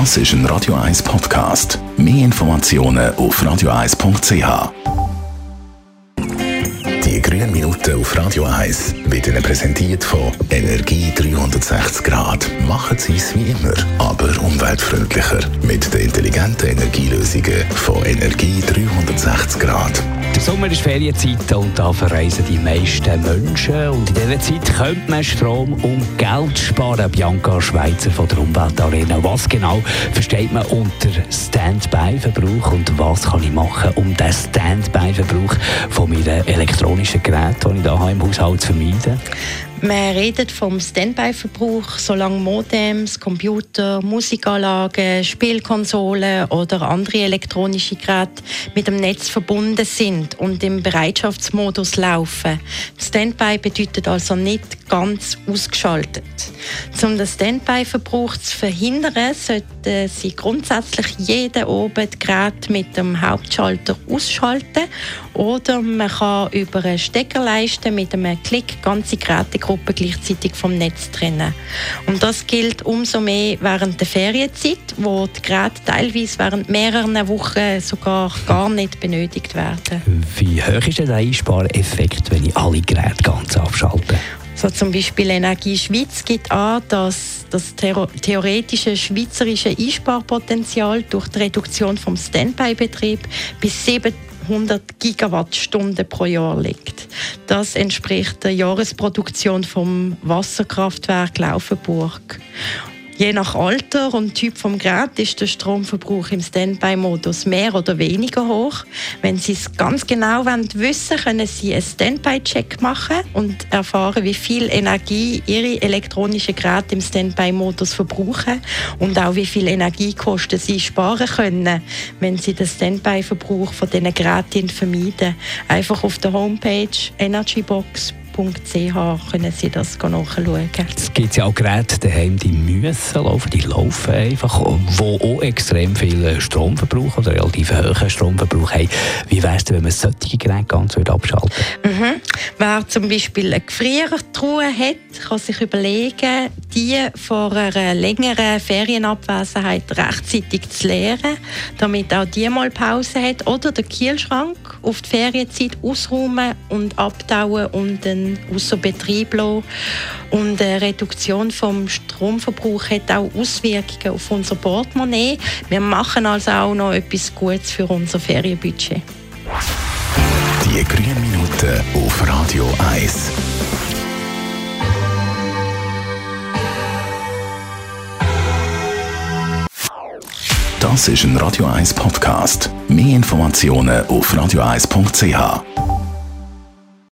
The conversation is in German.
Das ist ein Radio 1 Podcast. Mehr Informationen auf radio1.ch. Die grünen Minuten auf Radio 1 werden präsentiert von Energie 360 Grad. Machen Sie es wie immer, aber umweltfreundlicher. Mit den intelligenten Energielösungen von Energie 360 Grad. Sommer ist Ferienzeit und da verreisen die meisten Menschen. Und in dieser Zeit könnte man Strom und Geld sparen. Bianca Schweizer von der Umweltarena. Was genau versteht man unter Standby-Verbrauch und was kann ich machen, um den Standby-Verbrauch von meinen elektronischen Geräten, die ich hier im Haushalt zu vermeiden? Man redet vom Standby-Verbrauch, solange Modems, Computer, Musikanlagen, Spielkonsolen oder andere elektronische Geräte mit dem Netz verbunden sind und im Bereitschaftsmodus laufen. Standby bedeutet also nicht ganz ausgeschaltet. Um den Standby-Verbrauch zu verhindern, sollte Sie grundsätzlich jeden oben das Gerät mit dem Hauptschalter ausschalten oder man kann über eine Steckerleiste mit einem Klick ganze Gerätegruppen gleichzeitig vom Netz trennen. Und das gilt umso mehr während der Ferienzeit, wo die Geräte teilweise während mehreren Wochen sogar gar nicht benötigt werden. Wie hoch ist der Einspareffekt, wenn ich alle Geräte ganz abschalte? So zum Beispiel Energie Schweiz gibt an, dass das theoretische schweizerische Einsparpotenzial durch die Reduktion vom Standby-Betrieb bis 700 Gigawattstunden pro Jahr liegt. Das entspricht der Jahresproduktion vom Wasserkraftwerk Laufenburg. Je nach Alter und Typ vom Gerät ist der Stromverbrauch im Standby-Modus mehr oder weniger hoch. Wenn Sie es ganz genau wissen wollen, können Sie einen Standby-Check machen und erfahren, wie viel Energie Ihre elektronischen Geräte im Standby-Modus verbrauchen und auch wie viel Energiekosten Sie sparen können, wenn Sie den Standby-Verbrauch von diesen Geräten vermeiden. Einfach auf der Homepage energybox.com www.ch können Sie das nachschauen. Es gibt ja auch Geräte daheim, die müssen laufen, die laufen einfach, die auch extrem viel Stromverbrauch oder relativ hohen Stromverbrauch haben. Wie wäre es wenn man solche Geräte ganz abschalten mhm. Wer zum Beispiel eine Gefriertruhe hat, kann sich überlegen, die vor einer längeren Ferienabwesenheit rechtzeitig zu leeren, damit auch die mal Pause hat. Oder den Kielschrank auf die Ferienzeit ausräumen und abtauen und dann außer Betrieb lassen. Und eine Reduktion vom Stromverbrauch hat auch Auswirkungen auf unser Portemonnaie. Wir machen also auch noch etwas Gutes für unser Ferienbudget. Die grünen Minuten auf Radio 1. Das ist ein Radio 1 Podcast. Mehr Informationen auf radio1.ch.